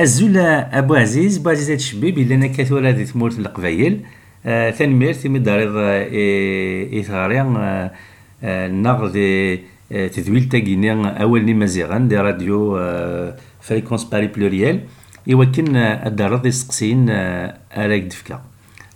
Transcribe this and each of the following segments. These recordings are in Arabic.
الزولا أبو عزيز أبو عزيز الشبيب الا أنا كثوره دي تمورت القبايل آه تنمير مي داريض ايثاري آه النغ دي تذويل تاكيني أول ني مزيغان دي راديو آه فريكونس باري بلوريال يوكن الدارض يسقسين أراك دفكا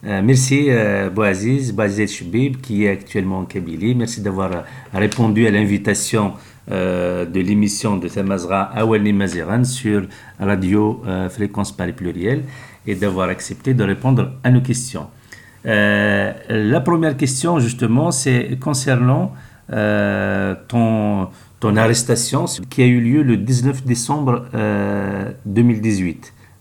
merci euh, Boaziz, Boaziz Choubib, qui est actuellement en Kabylie. Merci d'avoir répondu à l'invitation euh, de l'émission de Tamazra Awali Maziran sur Radio euh, Fréquence Paris Pluriel et d'avoir accepté de répondre à nos questions. Euh, la première question, justement, c'est concernant euh, ton arrestation qui a eu lieu le 19 décembre 2018.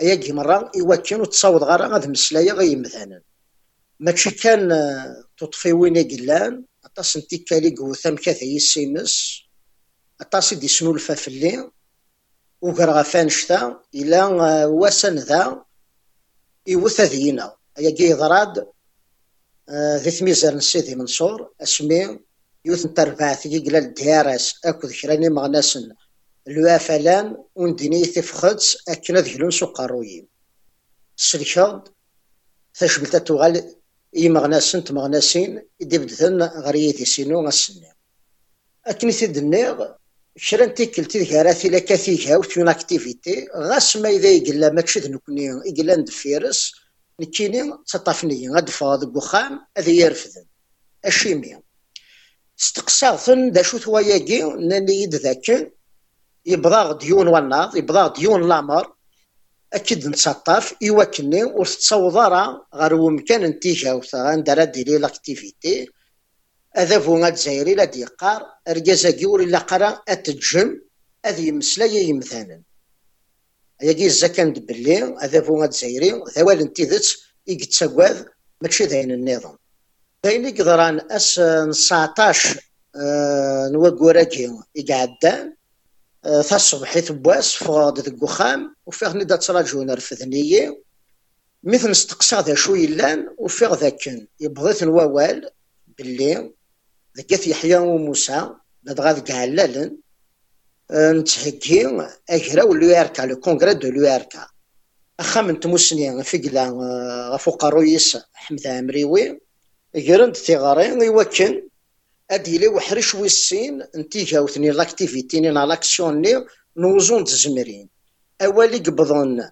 ياكي مرة إواكين وتصاوض غارة غاد مسلايا غي مثلا. ماشي كان تطفي وين قلان أطاس نتي كالي قوثام كاثا يسيمس أطاس يدي سنو الفافلي وقرأ غفان شتا إلا واسن ذا إيوث ذينا. ياكي ضراد ذي ثميزر نسيدي مغناسن الوافلان ونديني تفخدس أكنا ذكلون سقارويين سلكاد تشبلتا تغال إيمغناسن تمغناسين إدي بدثن غريتي سينو غسني أكني تدنيغ كرا تيكلتي ذكراتي لك فيها وتون اكتيفيتي غاس ما إذا يقلا ما تشد نكوني يقلا ندفيرس نكيني تطافني غاد فاض بوخام هذا يرفضن أشيمي استقصاثن دا شو ثواياكي ناني يد ذاك يبضاغ ديون والناض يبضاغ ديون لامر أكيد نتسطف يوكلني ور تتصوض راه غير مكان نتيجة وثا ندير ديري لأكتيفيتي. هذا فو الجزائري لا ديقار رجازا كيور الا قرأ أتجم يمسلا يمثالا يجي الزكان باللي هذا فو الجزائري ثوال انتيذت يقتساقواذ ماشي ذاين النظام. ذاين يقدران أس 19 آه نوكوراكي يقعدان تصبحيت بواس فغاد ذك وخام وفيه ندا تراجعون رفذنية مثل استقصى ذا شو يلان وفيه ذاك يبغيت الووال باللي ذكات يحيى وموسى لدغا ذك علالن نتحكي أجرا ولو يركا لو كونغرا دو لو يركا أخا من تموسني في قلا غفوق أدي لي وحرش ويسين انتيجا وثني لاكتيفيتي ني لاكسيون ني نوزون تزمرين. أولي قبضون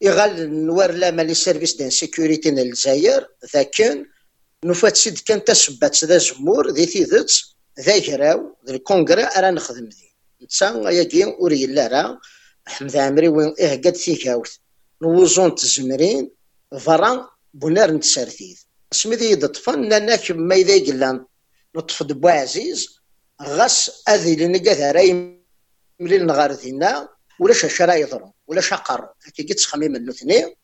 يغال نوار لا مالي سيرفيس دان سيكوريتي الجزائر ذاكن نفات سيد كان تسبات ذا زمور ذي ثيذت ذا جراو ذا الكونغرا أرا نخدم ذي. نتسا ياكي أوري لا راه حمد عمري وين إيه قد ثيكاوث نوزون تزمرين فران بونار نتسارثيذ اسمي ذي دطفن لانك ما إذا يقلان. نطف بو عزيز غاس أذي اللي نقا راي ملي نغار ثينا ولاش شرا يضرو ولاش قر هكي قلت خميم الاثنين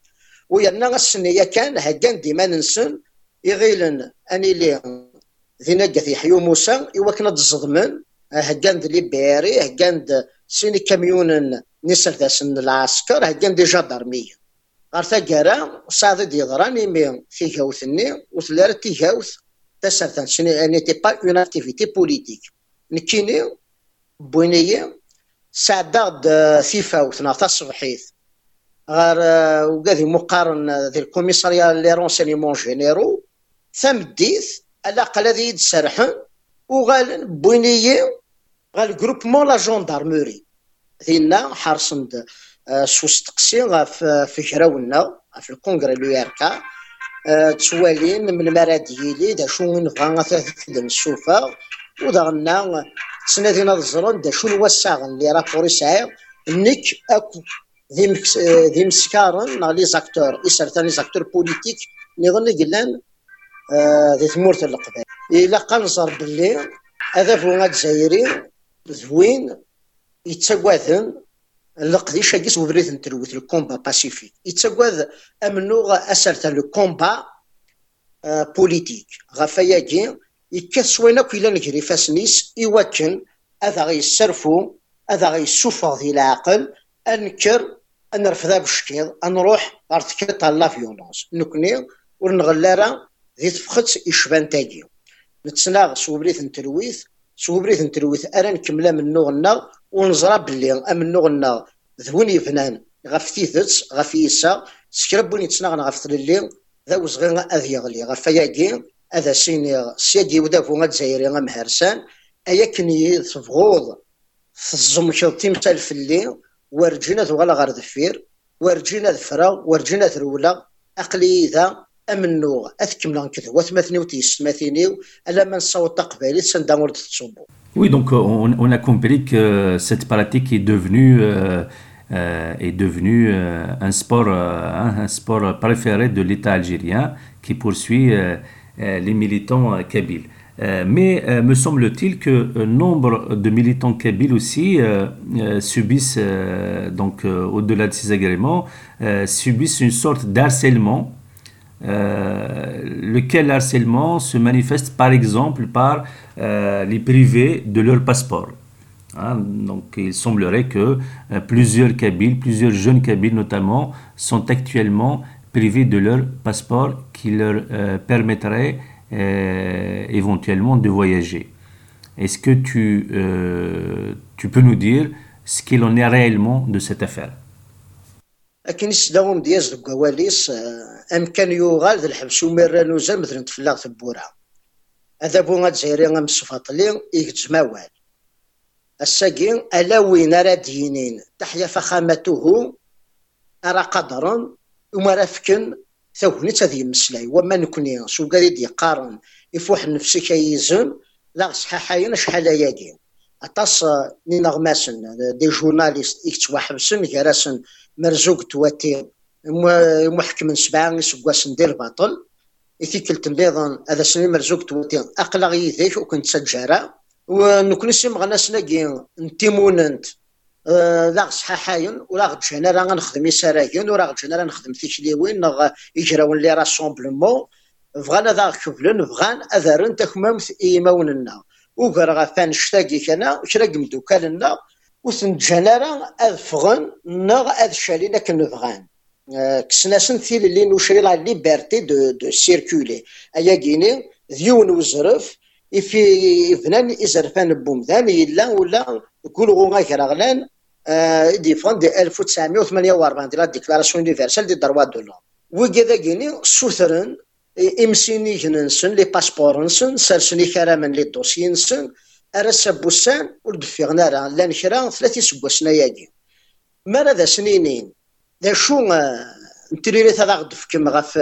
ويانا غسنية كان هكان ديما ننسن يغيلن أني لي ذي نقا حيو موسى إوا كنا الزضمن هكان لي بيري هكان سيني كاميون نسر ذاسن العسكر هكان دي ثقارا صادي دي ضراني مي في هاوثني وثلار تي هاوث تسرتان شنو نيتي با اون اكتيفيتي بوليتيك نكيني بوينية سعداد ثيفاوت ناطا الصبحيث غير وقاذي مقارن ذي الكوميساريا لي رونسينيمون جينيرو ثمديث الاقل هذه يتسرحن وغال بوينية غال جروبمون لا جوندارموري ذينا حرصن سوس تقسي في كراونا في الكونغري لو ياركا توالين من مراد يلي دا شو نبغى تاكد نشوفها ودغنا تسنادينا الزرون دا شو الوساغن اللي راه يسعي نيك أكو ذي ذي مسكارن نا لي زاكتور يسر لي زاكتور بوليتيك نظن قلان ذي ثمورة القبائل إلا قنصر باللي هذا فونا جزائري زوين يتسقواثن لقديش كيس وبريد نتلوث الكومبا باسيفيك. يتساقوذ امنو أسرت الكومبا بوليتيك. غفاياكي يكاس وين كيلا نجري فاسنيس يوكن هذا غيسرفو هذا غيسوفغ ذي العقل أنكر نرفضها بشكل نروح غير تكرت لا فيولونس. نكني سوبريث نتلويث ارا نكملا من نوغنا ونزرى بلي امن نوغنا. ذوين يفنان غف تيثت غف يسا سكربوني تسناغ غف تللي ذا وزغي اذ يغلي. غف هذا سيني سياجي ودافو غتزايري غمهرسان أيا كني تفغوض في الزمكض تيمثال في الليل ورجينا ثغالا غار دفير ورجينا ذفرا ورجينا ثرولا Oui, donc euh, on, a compris que euh, cette pratique est devenue euh, un sport hein, un sport préféré de l'État algérien qui poursuit les militants kabyles. Mais me semble-t-il que nombre de militants kabyles aussi subissent, donc au-delà de ces agréments, subissent une sorte d'harcèlement lequel harcèlement se manifeste par exemple par les privés de leur passeport. Hein, donc il semblerait que plusieurs Kabyles, plusieurs jeunes Kabyles notamment, sont actuellement privés de leur passeport qui leur permettrait euh, éventuellement de voyager. Est-ce que tu, euh, tu peux nous dire ce qu'il en est réellement de cette affaire? لكن يسداوم دياز الكواليس ام كان يوغال ذا الحبس. وميران وزال مثلا تفلاغ ثبورا هذا بو غاد زيري غام الصفاطلي يكتز موال الساقين ألا وين راه دينين؟ تحيا فخامته ارى قدرا وما رافكن ثوكني تذي مسلاي. وما نكوني سو قريد يقارن يفوح نفسي كيزن لا صحاحين شحال ياكي اطاس ني نغماسن دي جورناليست اكت وحبسن كراسن مرزوق تواتي محكم سبعة سكواس ندير باطل إثيكل تنبيضا هذا سني مرزوق تواتي أقلق يذيك وكنت سجارة ونكون سيم غناسنا نتيموننت لا آه، صحاحاين ولا غتجينا راه غنخدم يساراكين وراه غتجينا راه نخدم تيكليوين نغ يجراون لي راسومبلمون بغانا ذا كفلن بغان اذرن تكمامت ايماوننا كنا شراك مدوكالنا وثنجانا راه اذفغن نغ أذ شالي لكن نبغان آه، كسناسن ثيل اللي نوشري لا ليبرتي دو دو سيركولي. أيا كيني ذيون وزرف في فنان إزرفان بومدان إلا ولا كل غوغا كراغلان ديفون دي 1948 دي لا ديكلاراسيون يونيفرسال دي دروات دو لوم وكذا كيني سوثرن لي دوسي نسن أرا سبوسان ودفيغنا راه لأن كرا ثلاثي سبوسنا ياكي مالا ذا سنينين ذا شو نتريري هذا غدفكم غف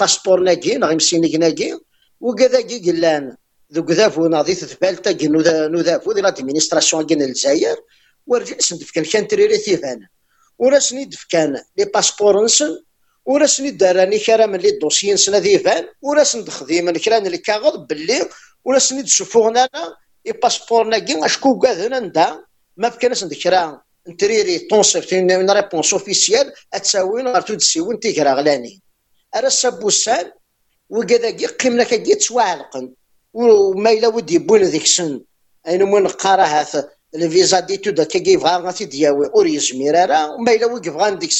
باسبور ناكي نغي مسيني ناكي وكذا كي قلان ذوك ذافو ناضي تثبالتا كي نذافو دي لادمينستراسيون كين الجزائر ورجع سندف كان كان تريري ثيفان وراسني دف كان لي باسبور نسن وراسني داراني كرا من لي دوسيي نسن ذيفان وراسن دخديم الكران اللي كاغض باللي وراسني تشوفونا لي باسبور كي اشكو كاذنا ندا ما بكانش كرا نتريري تونسر في اون ريبونس اوفيسيال اتساوي غير تود سيون تيكرا غلاني ارا سابوسان وكذا قيمنا كي تسوالقن وما الا ود يبون ذيك السن اين من قراها الفيزا ديتود كي بغا غادي دياوي اور يزمير راه وما الا وقف غان ديك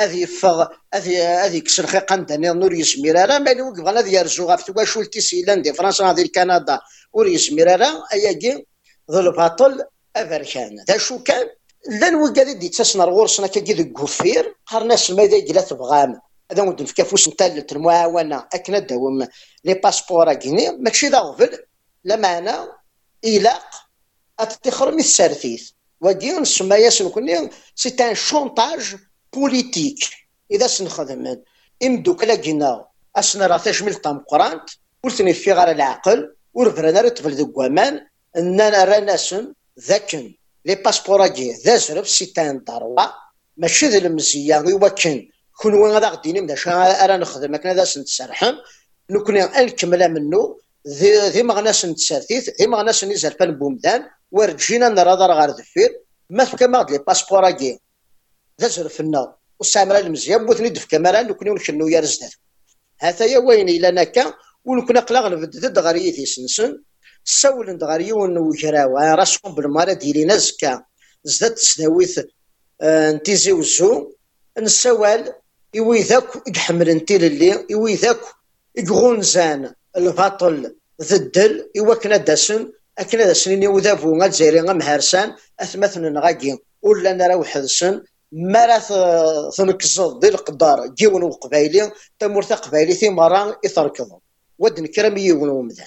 أذي يفغ اذي أذي يكسر خيقا داني نور يزمير راه ما الا وقف غادي يرجو غاف توا شو التيسيلان دي فرنسا غادي كندا اور يزمير راه أياكي ذو الباطل افركان ذا شو كان؟ لأن وكادي دي تسنر غورسنا كي ذوك كوفير قرناس ما يدي تبغام هذا ودن في كافوس نتالت المعاونه أكنا داوم لي باسبور كيني ماشي ذا غفل لا معنى إلاق أتخرم السارثيث ودي نسمى ياسن كوني سي أن شونتاج بوليتيك. إذا سنخدم إمدو كلا جينا أسنا راه تجمل طام قرانت ورثني في غير العقل ورفرنا رتفل ذو قوامان أننا راناسن ذاكن. لي باسبورا جي ذا زرف سي ان ضروة ماشي ذا المزيان يوكن كون وين غادا غديني من شا ارا نخدم كنا ذا سنتسرحم. نكون الكملة منه ذي مغناس نتسارتيت ذي مغناس نزرفان بومدان. ورجينا نرى دار غار دفير ما تفكا لي باسبوراكي ذا زرفنا وسامرا المزيان بوثني دف كاميرا نكوني ونكنو يا رزدات هذا يا وين إلا نكا ونكون أقلاغ نبدد غير يثي سنسن. سول غير يون وجراو راسكم بالمرة ديري نزكا. زدت سداويث آه، نتيزي وزو نسوال إوي ذاك يحمل انتي للي إوي ذاك يغونزان الباطل ذدل إوا كنا داسن أكنا داسن إني وذابو غاد زيري غمهارسان أثمثن نغاكي ولا نرى وحدسن ما راه تنكزض دي القدار جيون وقبايلي تمورتا قبايلي في مرة يتركض ود نكرم يون ومدان